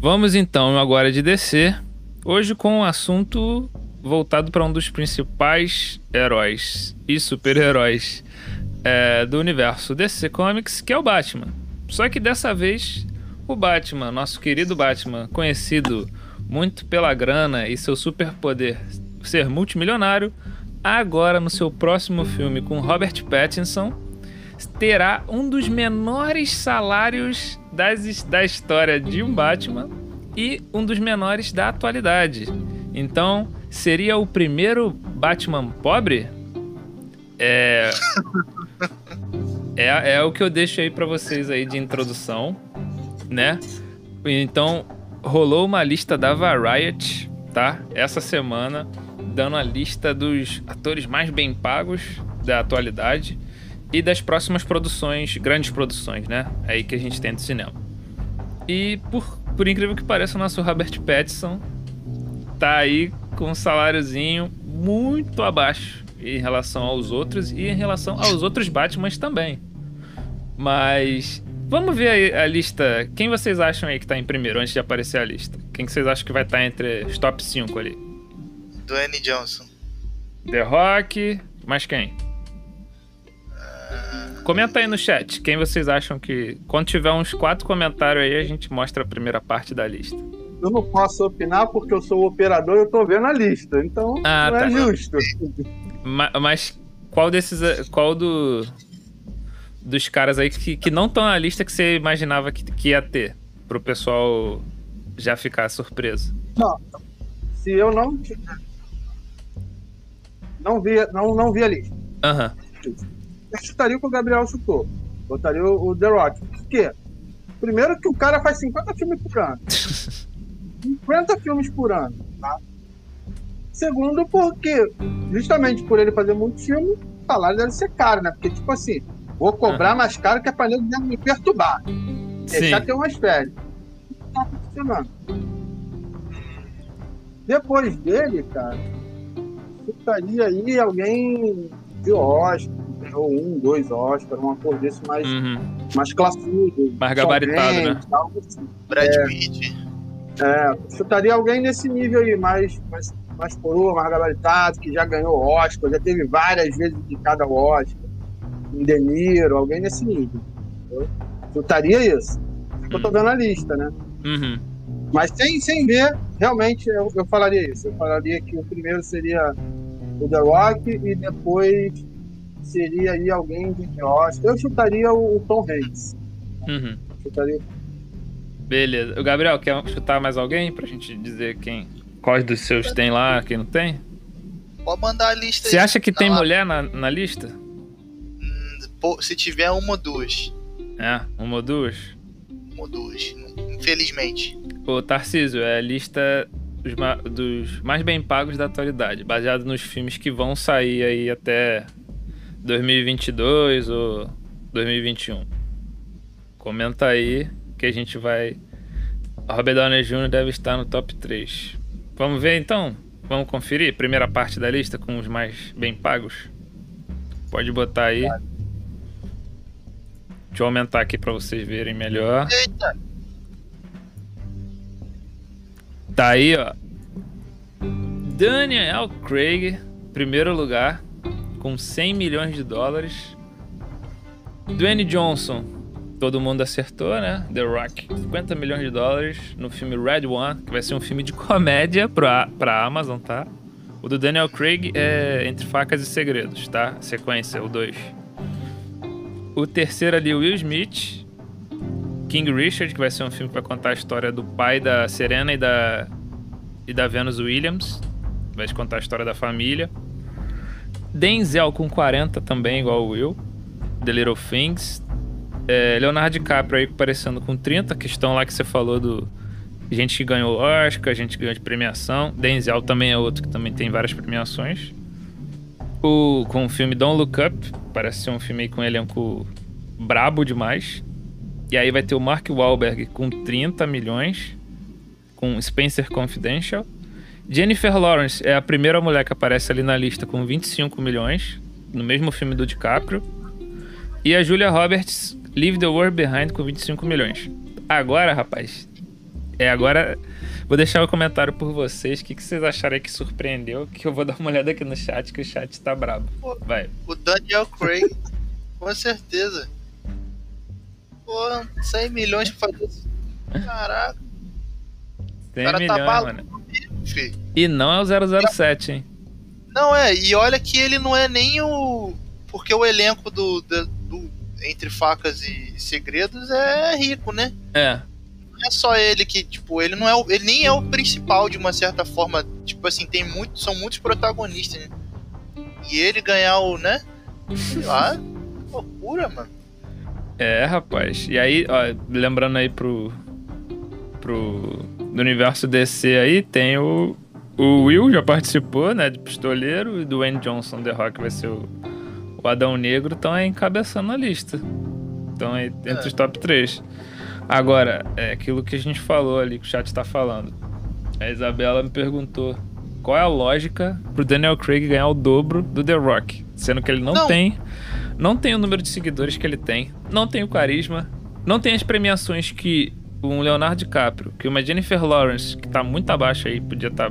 Vamos então agora de DC. Hoje com um assunto voltado para um dos principais heróis e super-heróis é, do universo DC Comics, que é o Batman. Só que dessa vez, o Batman, nosso querido Batman, conhecido muito pela grana e seu superpoder ser multimilionário, agora no seu próximo filme com Robert Pattinson, terá um dos menores salários das, da história de um Batman e um dos menores da atualidade. Então, seria o primeiro Batman pobre? É. É, é o que eu deixo aí para vocês aí de introdução, né? Então, rolou uma lista da Variety, tá? Essa semana, dando a lista dos atores mais bem pagos da atualidade e das próximas produções, grandes produções, né? Aí que a gente tem do cinema. E por, por incrível que pareça, o nosso Robert Pattinson tá aí com um saláriozinho muito abaixo em relação aos outros e em relação aos outros Batmans também. Mas vamos ver a, a lista. Quem vocês acham aí que tá em primeiro antes de aparecer a lista? Quem que vocês acham que vai estar tá entre os top 5 ali? Dwayne Johnson. The Rock, mais quem? Comenta aí no chat quem vocês acham que. Quando tiver uns quatro comentários aí, a gente mostra a primeira parte da lista. Eu não posso opinar porque eu sou o operador e eu tô vendo a lista. Então ah, não é tá. é justo. Mas, mas, qual desses. Qual do. Dos caras aí que, que não estão na lista que você imaginava que, que ia ter? Pro pessoal já ficar surpreso. Não. Se eu não. Não vi, não, não vi a lista. Aham. Uhum chutaria o que o Gabriel chutou. Botaria o, o The Rock. Por quê? Primeiro que o cara faz 50 filmes por ano. 50 filmes por ano. Tá? Segundo, porque justamente por ele fazer muito filme, o salário deve ser caro, né? Porque, tipo assim, vou cobrar uhum. mais caro que é pra ele me perturbar. Deixar ter umas férias. Não tá funcionando. Depois dele, cara, chutaria aí alguém de Oscar, ganhou um, dois Oscars, uma cor desse mais, uhum. mais classudo. Mais gabaritado, né? Assim. Brad é, Pitt. É, chutaria alguém nesse nível aí, mais, mais, mais coroa, mais gabaritado, que já ganhou Oscar, já teve várias vezes de cada Oscar. Um De Niro, alguém nesse nível. Eu chutaria isso. Uhum. Eu tô dando a lista, né? Uhum. Mas sem, sem ver, realmente eu, eu falaria isso. Eu falaria que o primeiro seria o The Rock e depois seria aí alguém de Oscar. Eu chutaria o, Tom Hanks. Uhum. Chutaria. Beleza. O Gabriel, quer chutar mais alguém pra gente dizer quem. Quais dos seus tem lá, quem não tem? Pode mandar a lista Você acha que tem lá. mulher na, na lista? Hum, pô, se tiver uma ou duas. É, uma ou duas? Uma ou duas, infelizmente. O Tarcísio, é a lista dos, dos mais bem pagos da atualidade, baseado nos filmes que vão sair aí até 2022 ou 2021? Comenta aí que a gente vai. Robert Downey Jr. deve estar no top 3. Vamos ver então? Vamos conferir? Primeira parte da lista com os mais bem pagos? Pode botar aí. Deixa eu aumentar aqui para vocês verem melhor. Eita. Tá aí, ó. Daniel Craig, primeiro lugar, com 100 milhões de dólares. Dwayne Johnson, todo mundo acertou, né? The Rock, 50 milhões de dólares no filme Red One, que vai ser um filme de comédia pra, pra Amazon, tá? O do Daniel Craig é Entre Facas e Segredos, tá? Sequência, o 2. O terceiro ali, Will Smith, King Richard, que vai ser um filme que vai contar a história do pai da Serena e da, e da Venus Williams. Vai contar a história da família. Denzel com 40 também, igual o Will. The Little Things. É, Leonardo DiCaprio aí aparecendo com 30, questão lá que você falou do gente que ganhou Oscar, gente ganhou de premiação. Denzel também é outro que também tem várias premiações. O, com o filme Don't Look Up, parece ser um filme aí com um elenco brabo demais. E aí vai ter o Mark Wahlberg com 30 milhões, com Spencer Confidential. Jennifer Lawrence é a primeira mulher que aparece ali na lista com 25 milhões, no mesmo filme do DiCaprio. E a Julia Roberts, Leave the World Behind, com 25 milhões. Agora, rapaz, É, agora vou deixar o comentário por vocês. O que, que vocês acharam que surpreendeu? Que eu vou dar uma olhada aqui no chat, que o chat tá brabo. Vai. O Daniel Craig, com certeza. Pô, 100 milhões pra fazer isso. Caraca, 100 cara tá milhões, maluco. mano. E não é o 007, hein? Não é, e olha que ele não é nem o. Porque o elenco do, do, do Entre Facas e Segredos é rico, né? É. Não é só ele que, tipo, ele não é o, ele nem é o principal de uma certa forma. Tipo assim, tem muito, são muitos protagonistas, né? E ele ganhar o, né? Sei lá, loucura, mano. É, rapaz. E aí, ó, lembrando aí pro. pro. Do universo DC aí, tem o. O Will já participou, né? De pistoleiro, e do Wayne Johnson, The Rock, vai ser o, o Adão Negro, estão aí encabeçando a lista. Então aí entre É. os top 3. Agora, é aquilo que a gente falou ali, que o chat tá falando. A Isabela me perguntou qual é a lógica pro Daniel Craig ganhar o dobro do The Rock, sendo que ele não, Não. tem não tem o número de seguidores que ele tem, não tem o carisma, não tem as premiações que um Leonardo DiCaprio, que uma Jennifer Lawrence, que tá muito abaixo aí, podia estar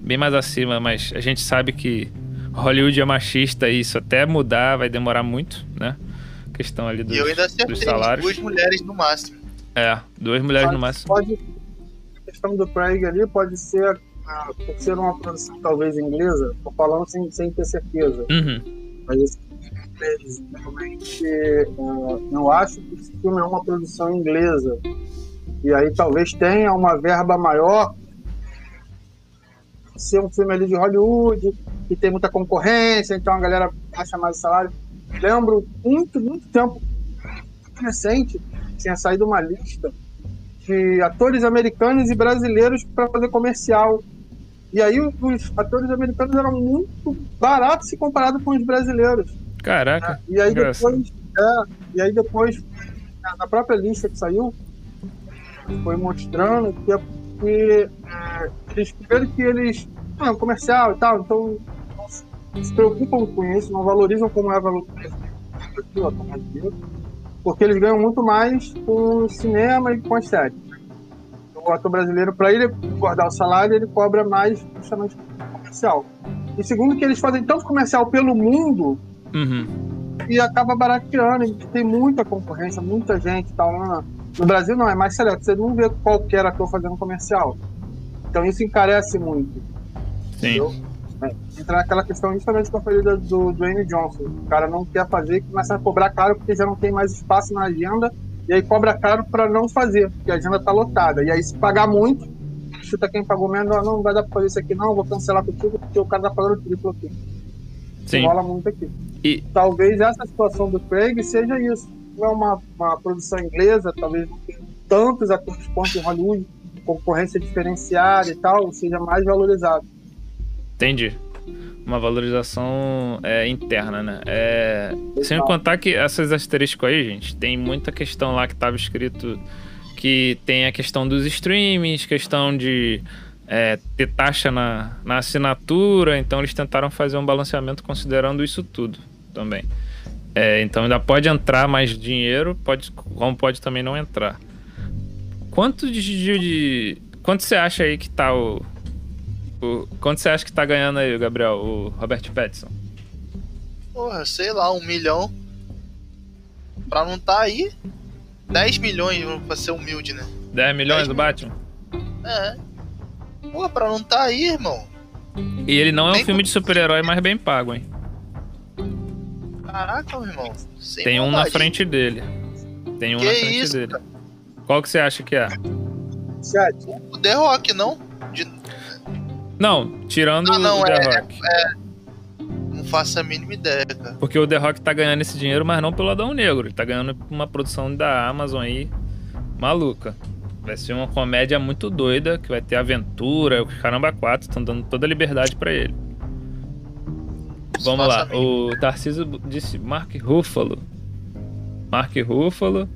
bem mais acima, mas a gente sabe que Hollywood é machista e isso até mudar vai demorar muito, né? Questão ali dos, e eu ainda dos acertei salários. duas mulheres no máximo. É, duas mulheres no máximo. Pode, a questão do Craig ali pode ser, ah, por ser uma produção talvez inglesa, tô falando sem, sem ter certeza, Uhum. mas esse realmente ah, eu acho que esse filme é uma produção inglesa. E aí talvez tenha uma verba maior ser um filme ali de Hollywood, que tem muita concorrência, então a galera acha mais o salário. Lembro muito, muito tempo recente, tinha saído uma lista de atores americanos e brasileiros para fazer comercial. E aí os atores americanos eram muito baratos se comparado com os brasileiros. Caraca. E aí depois, é, e aí depois na própria lista que saiu, foi mostrando que, é porque é, eles primeiro que eles ah, é comercial e tal, então não se- preocupam com isso, não valorizam como é valorizado porque eles ganham muito mais com o cinema e com as séries. O ator brasileiro, para ele guardar o salário, ele cobra mais justamente comercial. E segundo que eles fazem tanto comercial pelo mundo Uhum. e acaba barateando. Tem muita concorrência, muita gente e tal. né? No Brasil não, é mais seleto. Você não vê qualquer ator fazendo comercial. Então isso encarece muito. Sim. Entendeu? É, Entra naquela questão justamente que eu falei do, Dwayne Johnson. O cara não quer fazer e começa a cobrar caro porque já não tem mais espaço na agenda. E aí cobra caro para não fazer, porque a agenda tá lotada. E aí se pagar muito, chuta quem pagou menos, "Ah, não vai dar pra fazer isso aqui não, vou cancelar contigo porque o cara tá pagando triplo aqui. Sim. Rola muito aqui. E- Talvez essa situação do Craig seja isso. É uma, uma produção inglesa, talvez não tenha tantos atores quanto em Hollywood, concorrência diferenciada e tal, seja mais valorizado. Entendi. Uma valorização é, interna, né? É, sem contar que essas asteriscos aí, gente, tem muita questão lá que tava escrito que tem a questão dos streamings, questão de é, ter taxa na, na assinatura, então eles tentaram fazer um balanceamento considerando isso tudo também. É, então ainda pode entrar mais dinheiro, pode, como pode também não entrar. Quanto de, de- de- quanto você acha aí que tá o, o quanto você acha que tá ganhando aí, Gabriel, o Robert Pattinson? Porra, sei lá, um milhão. Pra não tá aí, 10 milhões, pra ser humilde, né? 10 milhões do milhões. Batman? É. Porra, pra não tá aí, irmão. E ele não é um Nem filme de super-herói mais bem pago, hein? Caraca, meu irmão. Sem Tem um na frente dele. Tem um Que na frente isso, dele. Qual que você acha que é? Chat, O The Rock, não? De- Não, tirando Ah, não, o The é- Rock. Não faço a mínima ideia, cara. Porque o The Rock tá ganhando esse dinheiro, mas não pelo Adão Negro. Ele tá ganhando uma produção da Amazon aí maluca. Vai ser uma comédia muito doida, que vai ter aventura, o caramba 4, estão dando toda a liberdade pra ele. Vamos lá, o Tarcísio disse Mark Ruffalo. Mark Ruffalo.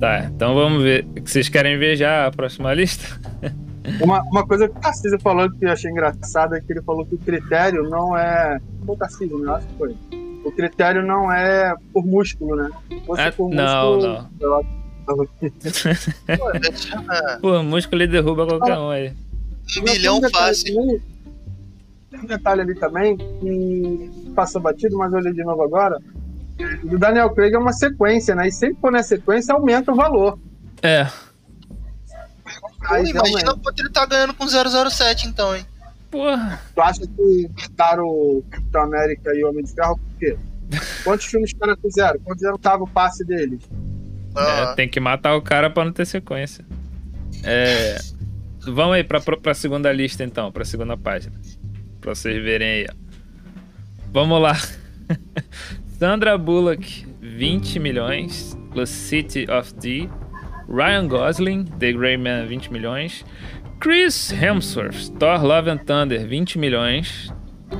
Tá, então vamos ver. Vocês querem ver já a próxima lista? uma, uma coisa que o Tarcísio falou que eu achei engraçada é que ele falou que o critério não é. O Tarcísio, né? Acho que foi. O critério não é por músculo, né? Fosse É, por não, músculo, não. aqui. Pô, Pô, músculo ele derruba qualquer um aí. um milhão detalhe fácil. Um detalhe ali também que passou batido, mas eu olhei de novo agora. Do Daniel Craig é uma sequência, né? E sempre quando é sequência, aumenta o valor. É. Pô, Aí, imagina quanto ele tá ganhando com 007 então, hein? Porra. Tu acha que botaram o Capitão América e o Homem de Ferro por quê? Quantos filmes os caras fizeram? Quantos anos tava o passe deles? Ah, É, tem que matar o cara pra não ter sequência. É. Vamos aí pra, pra segunda lista então, pra segunda página. Pra vocês verem aí, ó. Vamos lá. Sandra Bullock, 20 milhões. The City of D. Ryan Gosling, The Grey Man, 20 milhões. Chris Hemsworth, Thor Love and Thunder, 20 milhões.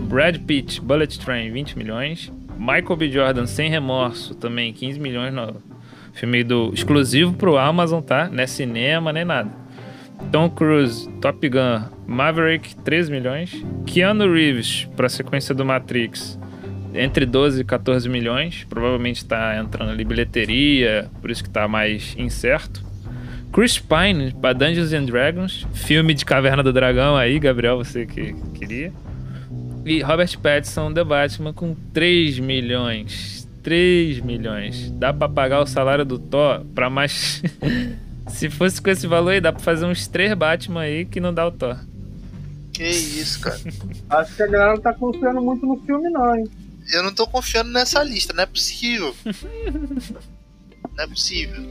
Brad Pitt, Bullet Train, 20 milhões. Michael B. Jordan, Sem Remorso, também 15 milhões no filme do exclusivo pro Amazon, tá? Não é cinema, nem nada. Tom Cruise, Top Gun, Maverick, 13 milhões. Keanu Reeves, pra sequência do Matrix, entre 12 e 14 milhões. Provavelmente tá entrando ali bilheteria, por isso que tá mais incerto. Chris Pine, pra Dungeons and Dragons, filme de Caverna do Dragão aí, Gabriel, você que queria. E Robert Pattinson, The Batman, com 3 milhões. 3 milhões. Dá pra pagar o salário do Thor pra mais. Se fosse com esse valor aí, dá pra fazer uns 3 Batman aí que não dá o Thor. que isso, cara. Acho que a galera não tá confiando muito no filme, não, hein? Eu não tô confiando nessa lista, não é possível. Não é possível.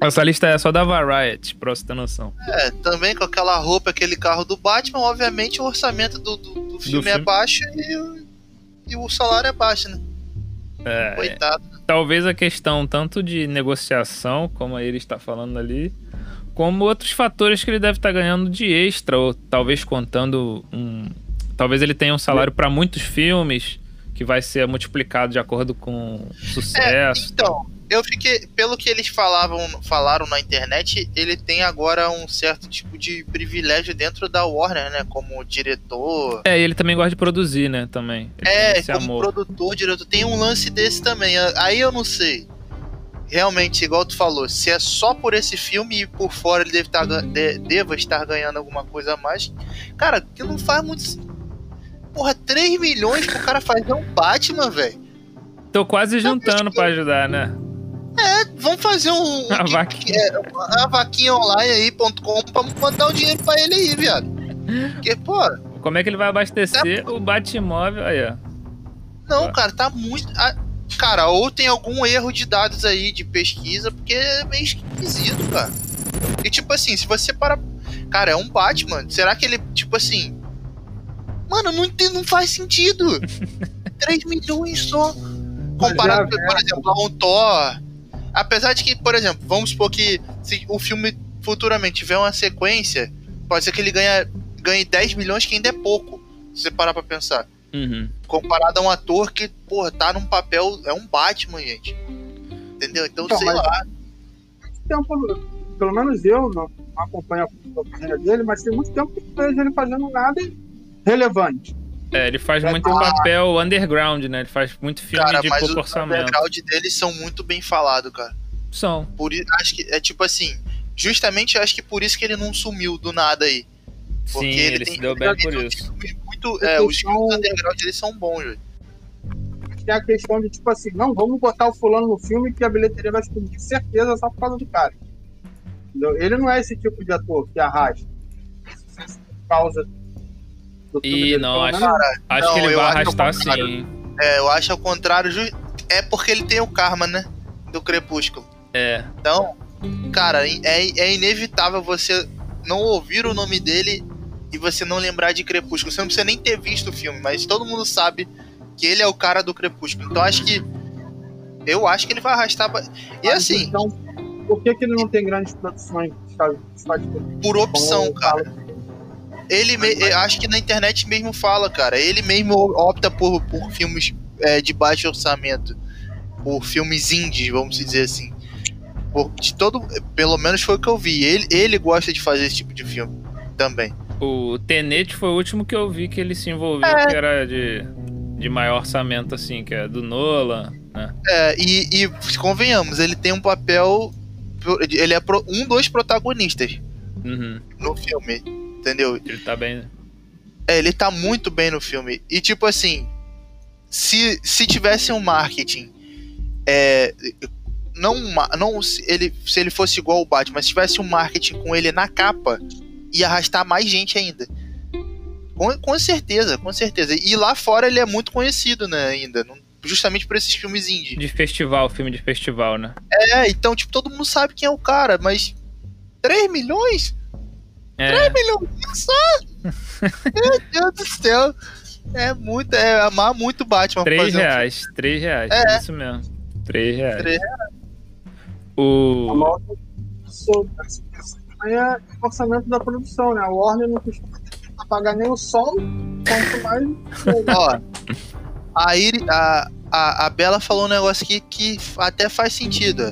Essa lista é só da Variety, pra você ter noção. É, também com aquela roupa, aquele carro do Batman, obviamente o orçamento do, do, do filme é filme. baixo e, o- e o salário é baixo, né? É, Coitado. Talvez a questão tanto de negociação, como ele está falando ali, como outros fatores que ele deve estar ganhando de extra, ou talvez contando um. Talvez ele tenha um salário para muitos filmes que vai ser multiplicado de acordo com o É, sucesso. então, eu fiquei. Pelo que eles falavam, falaram na internet, ele tem agora um certo tipo de privilégio dentro da Warner, né? Como diretor. É, e ele também gosta de produzir, né? Também. Ele É, como amor. produtor, diretor, tem um lance desse também. Aí eu não sei. Realmente, igual tu falou, se é só por esse filme e por fora ele deve estar, gan- de- deva estar ganhando alguma coisa a mais. Cara, que não faz muito. Porra, 3 milhões pro cara fazer um Batman, velho. Tô quase juntando pra ajudar, né? Vamos fazer um. A vaquinha. é, a vaquinha online aí.com pra mandar o dinheiro pra ele aí, viado. Porque, pô, Como é que ele vai abastecer o Batmóvel? Aí, ó. não, cara, tá muito. ah, Cara, ou tem algum erro de dados aí de pesquisa, porque é meio esquisito, cara. E tipo assim, se você para. Cara, é um Batman. Será que ele, tipo assim. Mano, não, não faz sentido. 3 milhões só. Comparado, é, por exemplo, a um Thor. Apesar de que, por exemplo, vamos supor que se o filme futuramente tiver uma sequência, pode ser que ele ganhe, ganhe 10 milhões, que ainda é pouco. Se você parar pra pensar. Uhum. Comparado a um ator que, porra, tá num papel. É um Batman, gente. Entendeu? Então, Então, sei mas- lá. tempo, pelo menos eu não acompanho a carreira dele, mas tem muito tempo que eu não vejo ele fazendo nada relevante. É, ele faz muito ter- papel underground, né? Ele faz muito filme Cara, de mas pouco orçamento. background deles são muito bem falados, cara. São. Por isso, acho que é tipo assim. Justamente acho que por isso que ele não sumiu do nada aí. Porque Sim, ele, se deu bem ele por tem isso. filmes Muito, é, os filmes underground deles são bons, velho. Tem a questão de, tipo assim, não, vamos botar o fulano no filme que a bilheteria vai explodir, certeza, só por causa do cara. Entendeu? Ele não é esse tipo de ator que arrasta. Por causa do dele. não, acho- Acho Não, que ele vai acho arrastar contrário. sim. É, eu acho ao contrário. ju- É porque ele tem o karma, né? Do Crepúsculo. É. Então, cara, é, é inevitável você não ouvir o nome dele e você não lembrar de Crepúsculo. Você não precisa nem ter visto o filme, mas todo mundo sabe que ele é o cara do Crepúsculo. Então acho que. Eu acho que ele vai arrastar. ba- E Mas, assim, Então, por que, que ele não tem grandes produções por opção, cara. Ele me- acho que na internet mesmo fala, cara. Ele mesmo opta por, por filmes é, de baixo orçamento. Por filmes indies, vamos dizer assim. Por, de todo, pelo menos foi o que eu vi. Ele, ele gosta de fazer esse tipo de filme também. O Tenet foi o último que eu vi que ele se envolveu, É. que era de, de maior orçamento, assim, que é do Nolan, né? É, e, e convenhamos, ele tem um papel ele é pro- um dos protagonistas Uhum. no filme. Entendeu? Ele tá bem. É, ele tá muito bem no filme. E tipo assim, se, se tivesse um marketing. É, não, não se ele, se ele fosse igual o Batman, se tivesse um marketing com ele na capa, ia arrastar mais gente ainda. Com, com certeza, com certeza. E lá fora ele é muito conhecido, né, ainda. não- Justamente por esses filmes indie. De festival, filme de festival, né? É, então, tipo, todo mundo sabe quem é o cara, mas. 3 milhões? É. milhões só? Meu Deus do céu. É muito, é amar muito Batman. pra 3 fazer um reais, 3 reais. É. Isso mesmo. 3 reais. Três O. Logo, isso isso também é orçamento da produção, né? A Warner não costuma pagar nem o sol, quanto mais. Ó, a, Iri- a, a, a Bela falou um negócio aqui que até faz sentido.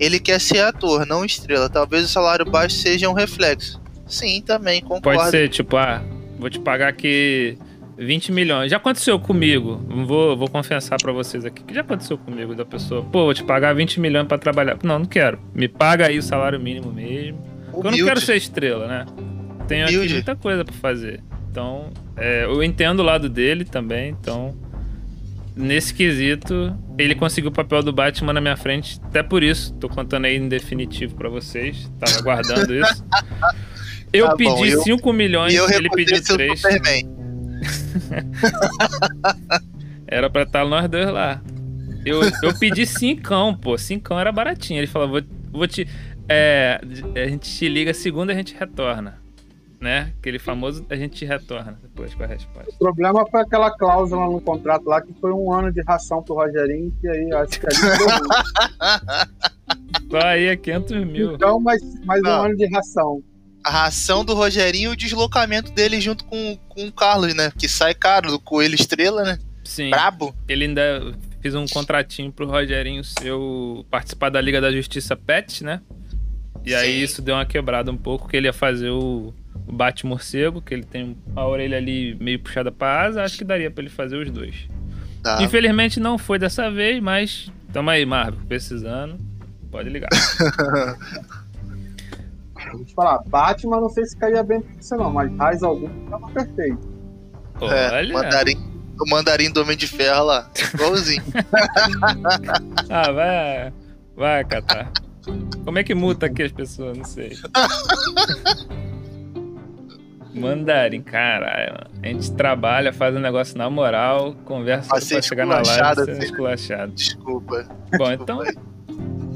Ele quer ser ator, não estrela. Talvez o salário baixo seja um reflexo. Sim, também, concordo. Pode ser, tipo, ah, vou te pagar aqui 20 milhões. Já aconteceu comigo. Vou, vou confessar pra vocês aqui que já aconteceu comigo da pessoa. Pô, vou te pagar 20 milhões pra trabalhar. Não, não quero. Me paga aí o salário mínimo mesmo. Porque eu não quero ser estrela, né? Tenho aqui Humilde. muita coisa pra fazer. Então, é, eu entendo o lado dele também. Então, nesse quesito, ele conseguiu o papel do Batman na minha frente. Até por isso, tô contando aí em definitivo pra vocês. Tava aguardando isso. Eu Tá pedi eu- 5 milhões, E eu ele pediu ser o 3. Superman. Era pra estar nós dois lá. Eu, eu pedi cincão, pô. Cincão era baratinho. Ele falou, vou, vou te. É, a gente te liga segunda, a gente retorna. Né? Aquele famoso, a gente te retorna depois com a resposta. O problema foi aquela cláusula no contrato lá que foi um ano de ração pro Rogerinho, que aí acho que ali. Só aí é 500 mil. Então, mais, mais um ano de ração. A ração do Rogerinho e o deslocamento dele junto com, com o Carlos, né? Que sai caro do Coelho Estrela, né? Sim. Brabo. Ele ainda fez um contratinho pro Rogerinho seu participar da Liga da Justiça Pet, né? E aí Sim. isso deu uma quebrada um pouco, que ele ia fazer o, o Bate-Morcego, que ele tem a orelha ali meio puxada pra asa, acho que daria pra ele fazer os dois. Tá. Infelizmente não foi dessa vez, mas tamo aí, Marvel, precisando. Pode ligar. Vou te falar, Batman não sei se caía bem pra você não, mas Raiz algum tava perfeito. É, Olha. mandarim, o mandarim do Homem de Ferro lá. Igualzinho. Ah, vai. Vai, Catar. Como é que muta aqui as pessoas? Não sei. Mandarim, caralho. mano. A gente trabalha, faz um negócio na moral, conversa pra chegar na live e ser filho. esculachado. Desculpa. Bom, então,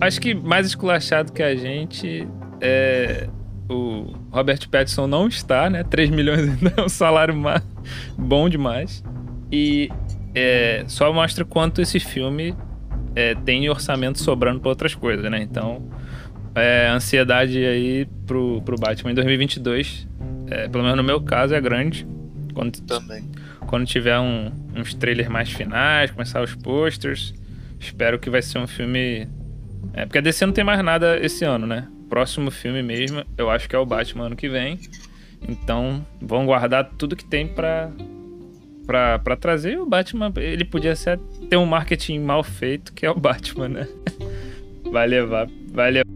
acho que mais esculachado que a gente é. O Robert Pattinson não está, né? 3 milhões ainda é um salário bom demais. E é, só mostra quanto esse filme é, tem orçamento sobrando para outras coisas, né? Então, é, a ansiedade aí pro, pro Batman em 2022, é, pelo menos no meu caso, é grande. Quando, Também. quando tiver um- uns trailers mais finais, começar os posters, espero que vai ser um filme. É, porque a DC não tem mais nada esse ano, né? Próximo filme mesmo, eu acho que é o Batman ano que vem. Então, vão guardar tudo que tem pra, pra, pra trazer. O Batman, ele podia ser, ter um marketing mal feito, que é o Batman, né? Vai levar, vai levar.